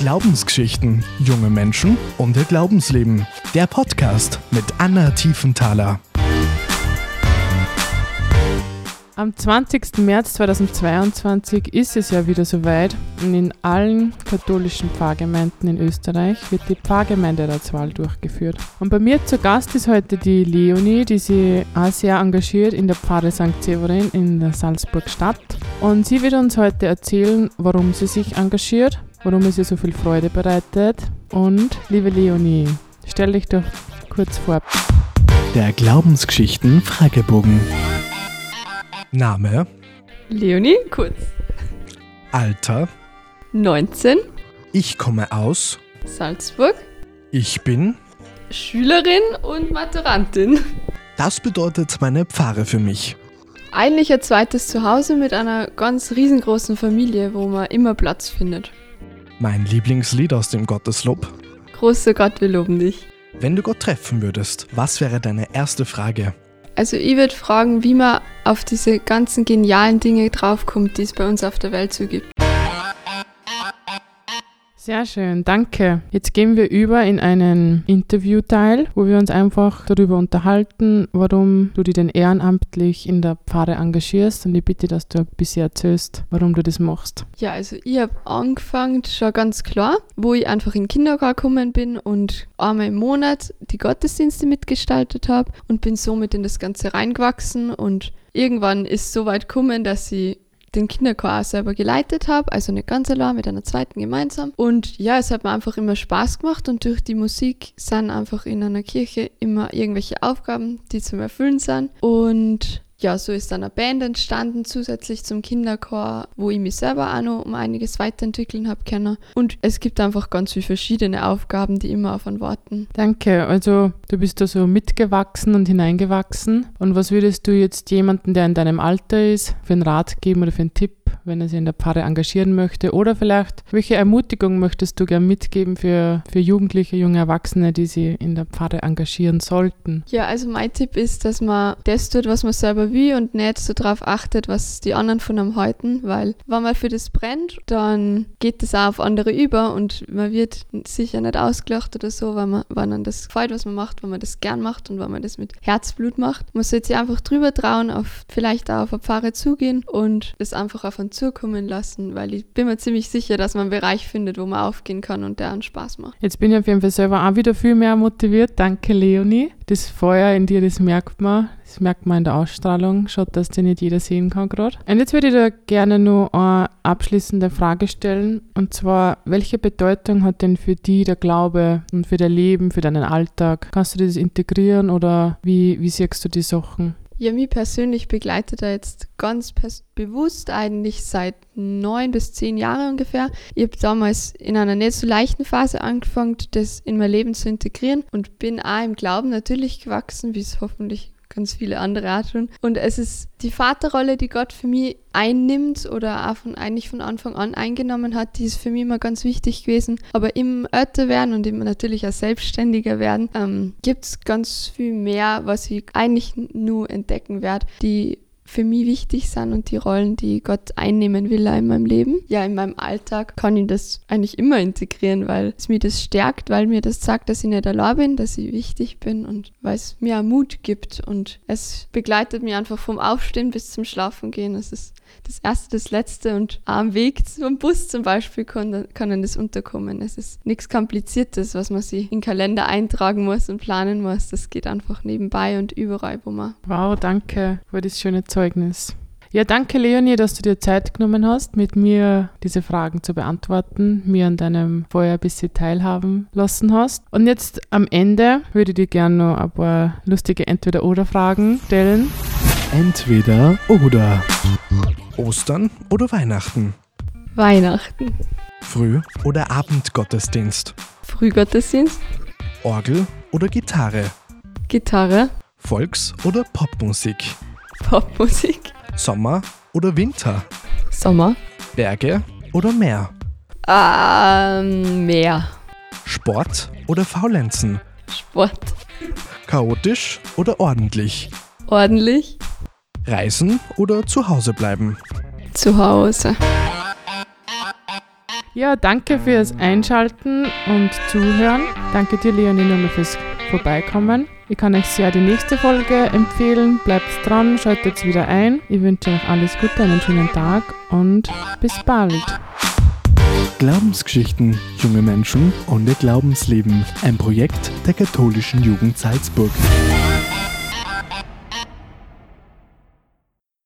Glaubensgeschichten, junge Menschen und ihr Glaubensleben. Der Podcast mit Anna Tiefenthaler. Am 20. März 2022 ist es ja wieder soweit und in allen katholischen Pfarrgemeinden in Österreich wird die Pfarrgemeinderatswahl durchgeführt. Und bei mir zu Gast ist heute die Leonie, die sich auch sehr engagiert in der Pfarre St. Severin in der Salzburg Stadt. Und sie wird uns heute erzählen, warum sie sich engagiert, warum es ihr so viel Freude bereitet. Und liebe Leonie, stell dich doch kurz vor. Der Glaubensgeschichten Fragebogen. Name, Leonie, kurz. Alter, 19, ich komme aus, Salzburg, ich bin. Schülerin und Maturantin. Das bedeutet meine Pfarre für mich. Eigentlich ein zweites Zuhause mit einer ganz riesengroßen Familie, wo man immer Platz findet. Mein Lieblingslied aus dem Gotteslob. Großer Gott, wir loben dich. Wenn du Gott treffen würdest, was wäre deine erste Frage? Also ich würde fragen, wie man auf diese ganzen genialen Dinge draufkommt, die es bei uns auf der Welt so gibt. Sehr schön, danke. Jetzt gehen wir über in einen Interviewteil, wo wir uns einfach darüber unterhalten, warum du dich denn ehrenamtlich in der Pfarre engagierst. Und ich bitte, dass du ein bisschen erzählst, warum du das machst. Ja, also ich habe angefangen, schon ganz klar, wo ich einfach in den Kindergarten gekommen bin und einmal im Monat die Gottesdienste mitgestaltet habe und bin somit in das Ganze reingewachsen und irgendwann ist es so weit gekommen, dass ich den Kinderchor auch selber geleitet habe, also nicht ganz allein, mit einer zweiten gemeinsam. Und ja, es hat mir einfach immer Spaß gemacht und durch die Musik sind einfach in einer Kirche immer irgendwelche Aufgaben, die zum Erfüllen sind. Und ja, so ist dann eine Band entstanden, zusätzlich zum Kinderchor, wo ich mich selber auch noch um einiges weiterentwickeln habe können. Und es gibt einfach ganz viele verschiedene Aufgaben, die immer auf einen warten. Danke. Also du bist da so mitgewachsen und hineingewachsen. Und was würdest du jetzt jemandem, der in deinem Alter ist, für einen Rat geben oder für einen Tipp, wenn er sich in der Pfarre engagieren möchte? Oder vielleicht, welche Ermutigung möchtest du gern mitgeben für, für Jugendliche, junge Erwachsene, die sich in der Pfarre engagieren sollten? Ja, also mein Tipp ist, dass man das tut, was man selber will und nicht so darauf achtet, was die anderen von einem halten, weil wenn man für das brennt, dann geht das auch auf andere über und man wird sicher nicht ausgelacht oder so, wenn man, wenn man das gefällt, was man macht, wenn man das gern macht und wenn man das mit Herzblut macht. Man sollte sich einfach drüber trauen, auf vielleicht auch auf eine Pfarre zugehen und das einfach auf einen zukommen lassen, weil ich bin mir ziemlich sicher, dass man einen Bereich findet, wo man aufgehen kann und der einen Spaß macht. Jetzt bin ich auf jeden Fall selber auch wieder viel mehr motiviert. Danke, Leonie. Das Feuer in dir, das merkt man. Das merkt man in der Ausstrahlung. Schaut, dass den nicht jeder sehen kann gerade. Und jetzt würde ich da gerne nur eine abschließende Frage stellen. Und zwar, welche Bedeutung hat denn für dich der Glaube und für dein Leben, für deinen Alltag? Kannst du das integrieren oder wie, wie siehst du die Sachen? Ja, mich persönlich begleitet er jetzt ganz bewusst eigentlich seit neun bis zehn Jahren ungefähr. Ich habe damals in einer nicht so leichten Phase angefangen, das in mein Leben zu integrieren und bin auch im Glauben natürlich gewachsen, wie es hoffentlich ganz viele andere tun. Und es ist die Vaterrolle, die Gott für mich einnimmt oder auch von, eigentlich von Anfang an eingenommen hat, die ist für mich immer ganz wichtig gewesen. Aber im älter werden und immer natürlich auch selbstständiger werden, ähm, gibt es ganz viel mehr, was ich eigentlich nur entdecken werde, die für mich wichtig sind und die Rollen, die Gott einnehmen will in meinem Leben. Ja, in meinem Alltag kann ich das eigentlich immer integrieren, weil es mir das stärkt, weil mir das sagt, dass ich nicht allein bin, dass ich wichtig bin und weil es mir auch Mut gibt und es begleitet mich einfach vom Aufstehen bis zum Schlafen gehen. Es ist das erste, das letzte und am Weg zum Bus zum Beispiel kann, kann das unterkommen. Es ist nichts Kompliziertes, was man sich in den Kalender eintragen muss und planen muss. Das geht einfach nebenbei und überall, wo man. Wow, danke für das schöne Zeugnis. Ja, danke Leonie, dass du dir Zeit genommen hast, mit mir diese Fragen zu beantworten, mir an deinem Feuer ein bisschen teilhaben lassen hast. Und jetzt am Ende würde ich dir gerne noch ein paar lustige Entweder-Oder-Fragen stellen. Entweder oder. Ostern oder Weihnachten? Weihnachten. Früh- oder Abendgottesdienst? Frühgottesdienst. Orgel oder Gitarre? Gitarre. Volks- oder Popmusik? Popmusik. Sommer oder Winter? Sommer. Berge oder Meer? Ähm, Meer. Sport oder Faulenzen? Sport. Chaotisch oder ordentlich? Ordentlich. Reisen oder zu Hause bleiben? Zu Hause. Ja, danke fürs Einschalten und Zuhören. Danke dir, Leonie, nochmal fürs Vorbeikommen. Ich kann euch sehr die nächste Folge empfehlen. Bleibt dran, schaltet wieder ein. Ich wünsche euch alles Gute, einen schönen Tag und bis bald. Glaubensgeschichten, junge Menschen und ihr Glaubensleben. Ein Projekt der katholischen Jugend Salzburg.